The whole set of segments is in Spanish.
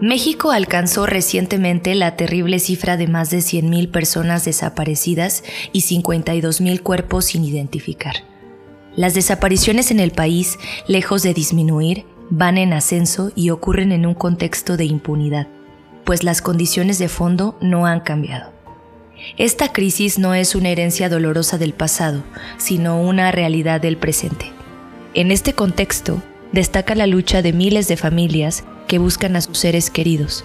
México alcanzó recientemente la terrible cifra de más de 100.000 personas desaparecidas y 52.000 cuerpos sin identificar. Las desapariciones en el país, lejos de disminuir, van en ascenso y ocurren en un contexto de impunidad, pues las condiciones de fondo no han cambiado. Esta crisis no es una herencia dolorosa del pasado, sino una realidad del presente. En este contexto, destaca la lucha de miles de familias que buscan a sus seres queridos.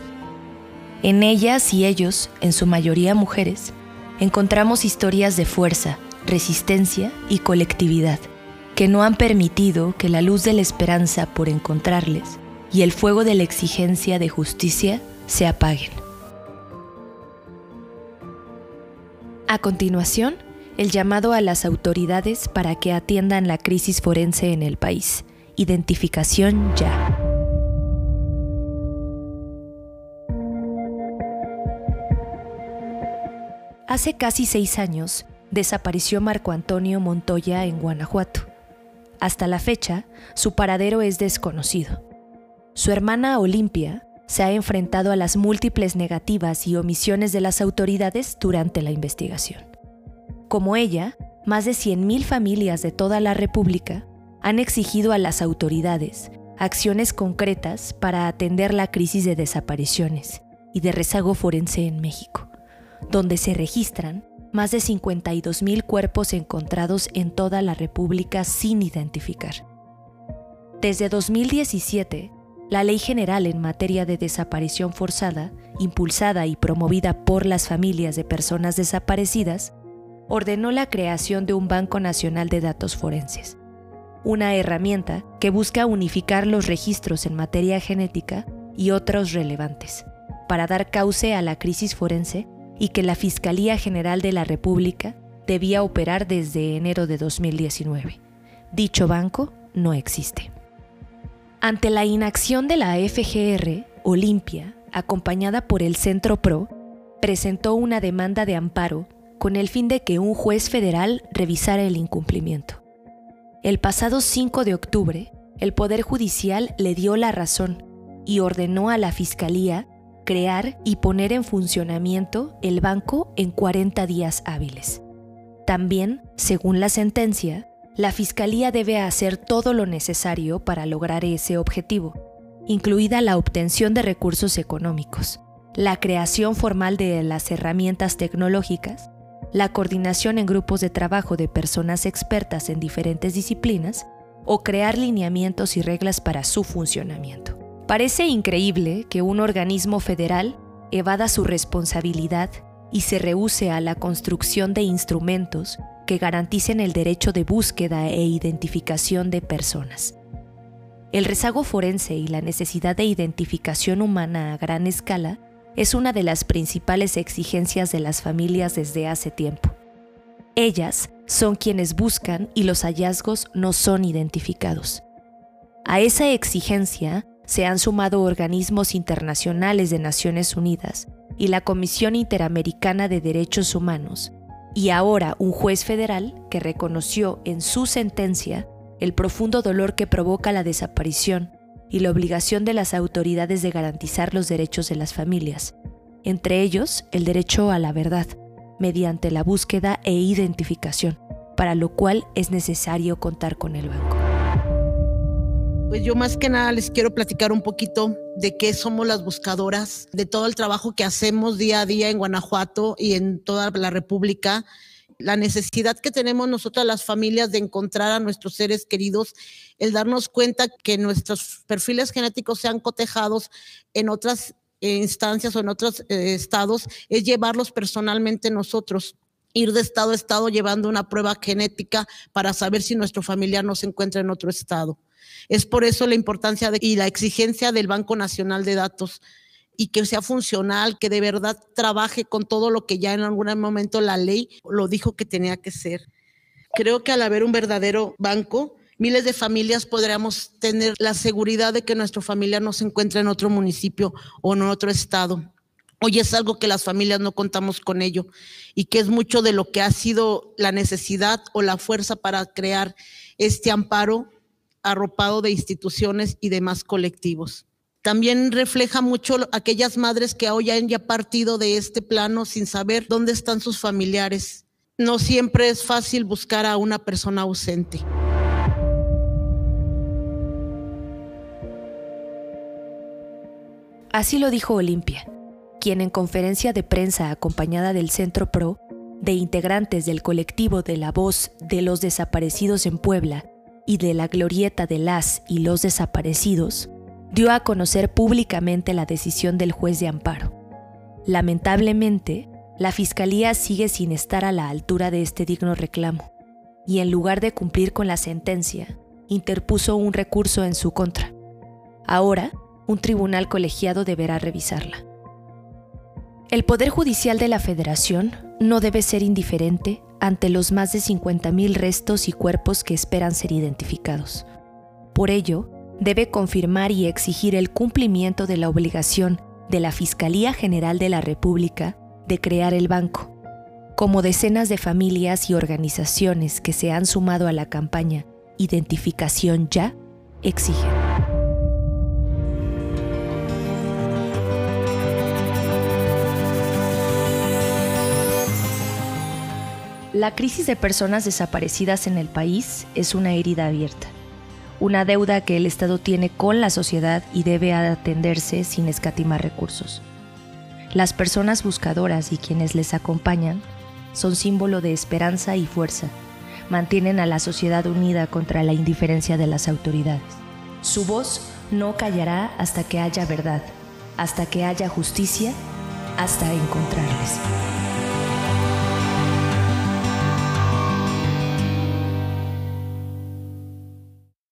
En ellas y ellos, en su mayoría mujeres, encontramos historias de fuerza, resistencia y colectividad que no han permitido que la luz de la esperanza por encontrarles y el fuego de la exigencia de justicia se apaguen. A continuación, el llamado a las autoridades para que atiendan la crisis forense en el país. Identificación ya. Hace casi seis años desapareció Marco Antonio Montoya en Guanajuato. Hasta la fecha, su paradero es desconocido. Su hermana Olimpia se ha enfrentado a las múltiples negativas y omisiones de las autoridades durante la investigación. Como ella, más de 100.000 familias de toda la República han exigido a las autoridades acciones concretas para atender la crisis de desapariciones y de rezago forense en México donde se registran más de 52.000 cuerpos encontrados en toda la República sin identificar. Desde 2017, la Ley General en materia de desaparición forzada, impulsada y promovida por las familias de personas desaparecidas, ordenó la creación de un Banco Nacional de Datos Forenses, una herramienta que busca unificar los registros en materia genética y otros relevantes, para dar cauce a la crisis forense y que la Fiscalía General de la República debía operar desde enero de 2019. Dicho banco no existe. Ante la inacción de la FGR, Olimpia, acompañada por el Centro PRO, presentó una demanda de amparo con el fin de que un juez federal revisara el incumplimiento. El pasado 5 de octubre, el Poder Judicial le dio la razón y ordenó a la Fiscalía crear y poner en funcionamiento el banco en 40 días hábiles. También, según la sentencia, la Fiscalía debe hacer todo lo necesario para lograr ese objetivo, incluida la obtención de recursos económicos, la creación formal de las herramientas tecnológicas, la coordinación en grupos de trabajo de personas expertas en diferentes disciplinas o crear lineamientos y reglas para su funcionamiento. Parece increíble que un organismo federal evada su responsabilidad y se rehúse a la construcción de instrumentos que garanticen el derecho de búsqueda e identificación de personas. El rezago forense y la necesidad de identificación humana a gran escala es una de las principales exigencias de las familias desde hace tiempo. Ellas son quienes buscan y los hallazgos no son identificados. A esa exigencia se han sumado organismos internacionales de Naciones Unidas y la Comisión Interamericana de Derechos Humanos, y ahora un juez federal que reconoció en su sentencia el profundo dolor que provoca la desaparición y la obligación de las autoridades de garantizar los derechos de las familias, entre ellos el derecho a la verdad, mediante la búsqueda e identificación, para lo cual es necesario contar con el banco. Pues yo más que nada les quiero platicar un poquito de qué somos las buscadoras, de todo el trabajo que hacemos día a día en Guanajuato y en toda la República, la necesidad que tenemos nosotras las familias de encontrar a nuestros seres queridos, el darnos cuenta que nuestros perfiles genéticos sean cotejados en otras instancias o en otros eh, estados, es llevarlos personalmente nosotros ir de estado a estado llevando una prueba genética para saber si nuestro familiar no se encuentra en otro estado. Es por eso la importancia y la exigencia del Banco Nacional de Datos y que sea funcional, que de verdad trabaje con todo lo que ya en algún momento la ley lo dijo que tenía que ser. Creo que al haber un verdadero banco, miles de familias podríamos tener la seguridad de que nuestro familiar no se encuentra en otro municipio o en otro estado. Hoy es algo que las familias no contamos con ello y que es mucho de lo que ha sido la necesidad o la fuerza para crear este amparo arropado de instituciones y demás colectivos. También refleja mucho aquellas madres que hoy han ya partido de este plano sin saber dónde están sus familiares. No siempre es fácil buscar a una persona ausente. Así lo dijo Olimpia, quien en conferencia de prensa acompañada del Centro PRO, de integrantes del colectivo de la voz de los desaparecidos en Puebla y de la glorieta de las y los desaparecidos, dio a conocer públicamente la decisión del juez de amparo. Lamentablemente, la Fiscalía sigue sin estar a la altura de este digno reclamo, y en lugar de cumplir con la sentencia, interpuso un recurso en su contra. Ahora, un tribunal colegiado deberá revisarla. El Poder Judicial de la Federación no debe ser indiferente ante los más de 50.000 restos y cuerpos que esperan ser identificados. Por ello, debe confirmar y exigir el cumplimiento de la obligación de la Fiscalía General de la República de crear el banco, como decenas de familias y organizaciones que se han sumado a la campaña Identificación Ya exigen. La crisis de personas desaparecidas en el país es una herida abierta una deuda que el Estado tiene con la sociedad y debe atenderse sin escatimar recursos. Las personas buscadoras y quienes les acompañan son símbolo de esperanza y fuerza, mantienen a la sociedad unida contra la indiferencia de las autoridades. Su voz no callará hasta que haya verdad, hasta que haya justicia, hasta encontrarles.